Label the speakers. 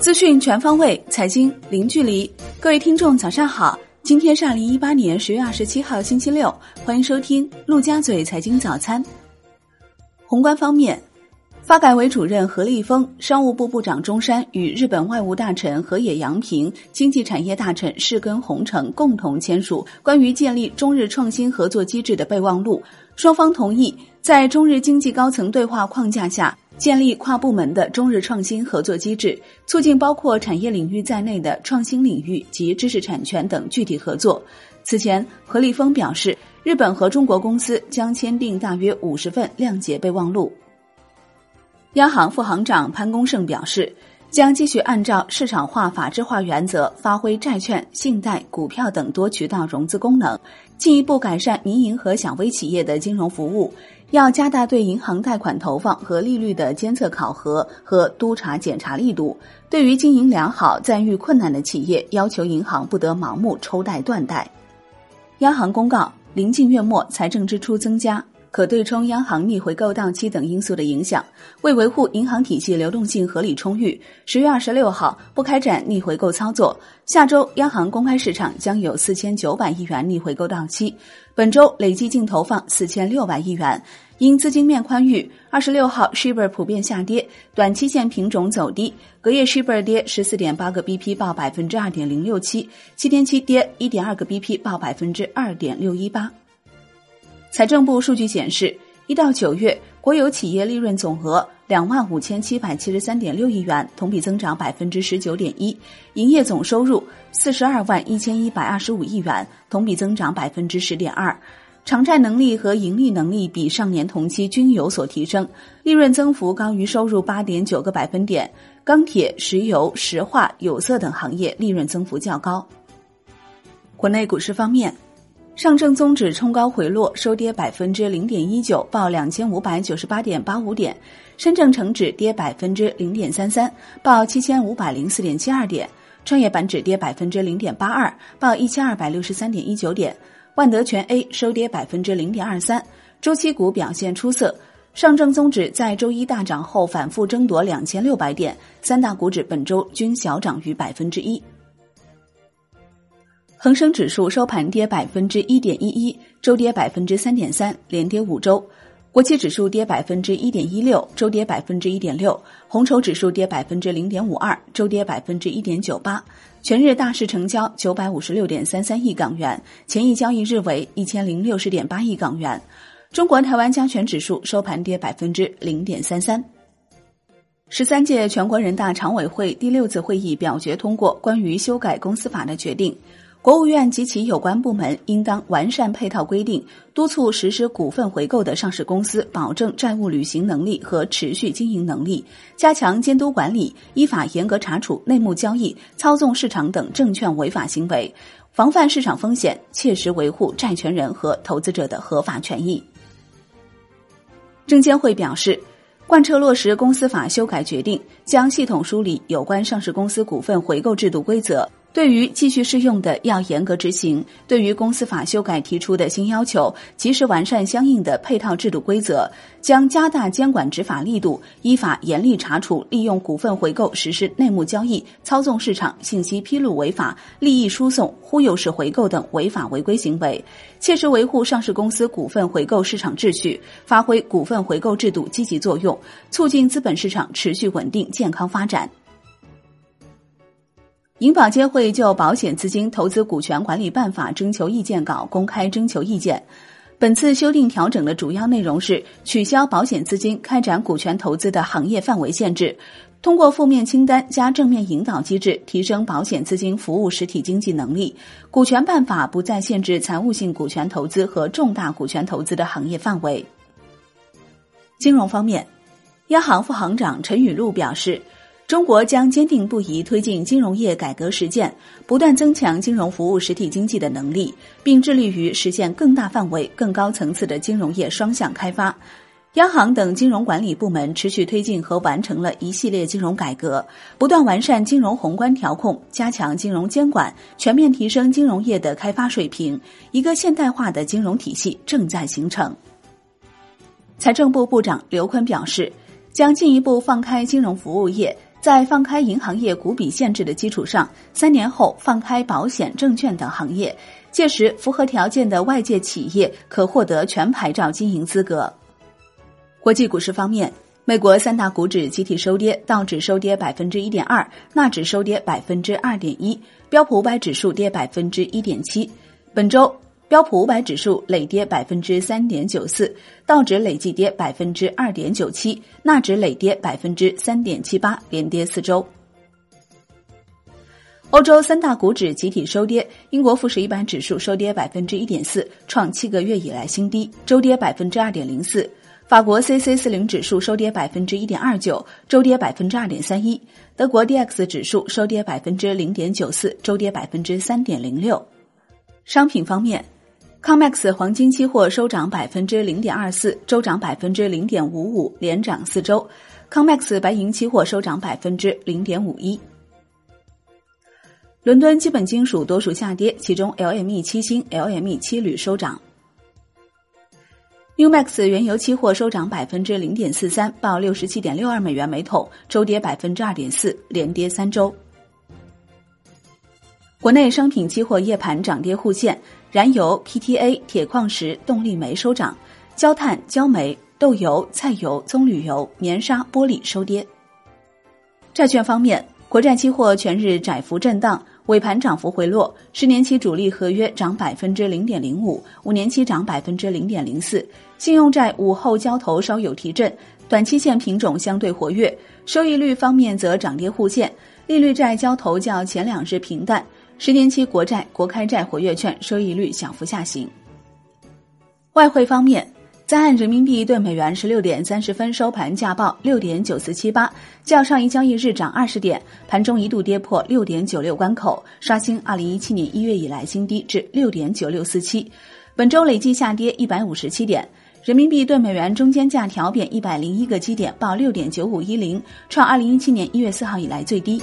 Speaker 1: 资讯全方位，财经零距离。各位听众，早上好！今天是二零一八年十月二十七号，星期六。欢迎收听陆家嘴财经早餐。宏观方面，发改委主任何立峰、商务部部长钟山与日本外务大臣河野洋平、经济产业大臣世根宏成共同签署关于建立中日创新合作机制的备忘录。双方同意在中日经济高层对话框架下。建立跨部门的中日创新合作机制，促进包括产业领域在内的创新领域及知识产权等具体合作。此前，何立峰表示，日本和中国公司将签订大约五十份谅解备忘录。央行副行长潘功胜表示，将继续按照市场化、法治化原则，发挥债券、信贷、股票等多渠道融资功能，进一步改善民营和小微企业的金融服务。要加大对银行贷款投放和利率的监测考核和督查检查力度。对于经营良好暂遇困难的企业，要求银行不得盲目抽贷断贷。央行公告：临近月末，财政支出增加。可对冲央行逆回购到期等因素的影响，为维护银行体系流动性合理充裕，十月二十六号不开展逆回购操作。下周央行公开市场将有四千九百亿元逆回购到期，本周累计净投放四千六百亿元。因资金面宽裕，二十六号 shibor 普遍下跌，短期线品种走低，隔夜 shibor 跌十四点八个 BP 报百分之二点零六七，七天期跌一点二个 BP 报百分之二点六一八。财政部数据显示，一到九月，国有企业利润总额两万五千七百七十三点六亿元，同比增长百分之十九点一；营业总收入四十二万一千一百二十五亿元，同比增长百分之十点二；偿债能力和盈利能力比上年同期均有所提升，利润增幅高于收入八点九个百分点。钢铁、石油、石化、有色等行业利润增幅较高。国内股市方面。上证综指冲高回落，收跌百分之零点一九，报两千五百九十八点八五点；深证成指跌百分之零点三三，报七千五百零四点七二点；创业板指跌百分之零点八二，报一千二百六十三点一九点；万德全 A 收跌百分之零点二三。周期股表现出色，上证综指在周一大涨后反复争夺两千六百点，三大股指本周均小涨逾百分之一。恒生指数收盘跌百分之一点一一，周跌百分之三点三，连跌五周。国企指数跌百分之一点一六，周跌百分之一点六。红筹指数跌百分之零点五二，周跌百分之一点九八。全日大市成交九百五十六点三三亿港元，前一交易日为一千零六十点八亿港元。中国台湾加权指数收盘跌百分之零点三三。十三届全国人大常委会第六次会议表决通过关于修改公司法的决定。国务院及其有关部门应当完善配套规定，督促实施股份回购的上市公司保证债务履行能力和持续经营能力，加强监督管理，依法严格查处内幕交易、操纵市场等证券违法行为，防范市场风险，切实维护债权人和投资者的合法权益。证监会表示，贯彻落实公司法修改决定，将系统梳理有关上市公司股份回购制度规则。对于继续适用的，要严格执行；对于公司法修改提出的新要求，及时完善相应的配套制度规则，将加大监管执法力度，依法严厉查处利用股份回购实施内幕交易、操纵市场、信息披露违法、利益输送、忽悠式回购等违法违规行为，切实维护上市公司股份回购市场秩序，发挥股份回购制度积极作用，促进资本市场持续稳定健康发展。银保监会就保险资金投资股权管理办法征求意见稿公开征求意见。本次修订调整的主要内容是取消保险资金开展股权投资的行业范围限制，通过负面清单加正面引导机制，提升保险资金服务实体经济能力。股权办法不再限制财务性股权投资和重大股权投资的行业范围。金融方面，央行副行长陈雨露表示。中国将坚定不移推进金融业改革实践，不断增强金融服务实体经济的能力，并致力于实现更大范围、更高层次的金融业双向开发。央行等金融管理部门持续推进和完成了一系列金融改革，不断完善金融宏观调控，加强金融监管，全面提升金融业的开发水平。一个现代化的金融体系正在形成。财政部部长刘昆表示。将进一步放开金融服务业，在放开银行业股比限制的基础上，三年后放开保险、证券等行业。届时，符合条件的外界企业可获得全牌照经营资格。国际股市方面。美国三大股指集体收跌，道指收跌百分之一点二，纳指收跌百分之二点一，标普五百指数跌百分之一点七。本周标普五百指数累跌百分之三点九四，道指累计跌百分之二点九七，纳指累跌百分之三点七八，连跌四周。欧洲三大股指集体收跌，英国富时一百指数收跌百分之一点四，创七个月以来新低，周跌百分之二点零四。法国 C C 四零指数收跌百分之一点二九，周跌百分之二点三一。德国 D X 指数收跌百分之零点九四，周跌百分之三点零六。商品方面，COMEX 黄金期货收涨百分之零点二四，周涨百分之零点五五，连涨四周。COMEX 白银期货收涨百分之零点五一。伦敦基本金属多数下跌，其中 LME 七锌、LME 七铝收涨。New Max 原油期货收涨百分之零点四三，报六十七点六二美元每桶，周跌百分之二点四，连跌三周。国内商品期货夜盘涨跌互现，燃油、PTA、铁矿石、动力煤收涨，焦炭、焦煤、豆油、菜油、棕榈油、棉纱、玻璃收跌。债券方面，国债期货全日窄幅震荡。尾盘涨幅回落，十年期主力合约涨百分之零点零五，五年期涨百分之零点零四。信用债午后交投稍有提振，短期线品种相对活跃。收益率方面则涨跌互现，利率债交投较前两日平淡，十年期国债、国开债活跃券收益率小幅下行。外汇方面。在岸人民币对美元十六点三十分收盘价报六点九四七八，较上一交易日涨二十点，盘中一度跌破六点九六关口，刷新二零一七年一月以来新低至六点九六四七。本周累计下跌一百五十七点，人民币对美元中间价调贬一百零一个基点，报六点九五一零，创二零一七年一月四号以来最低。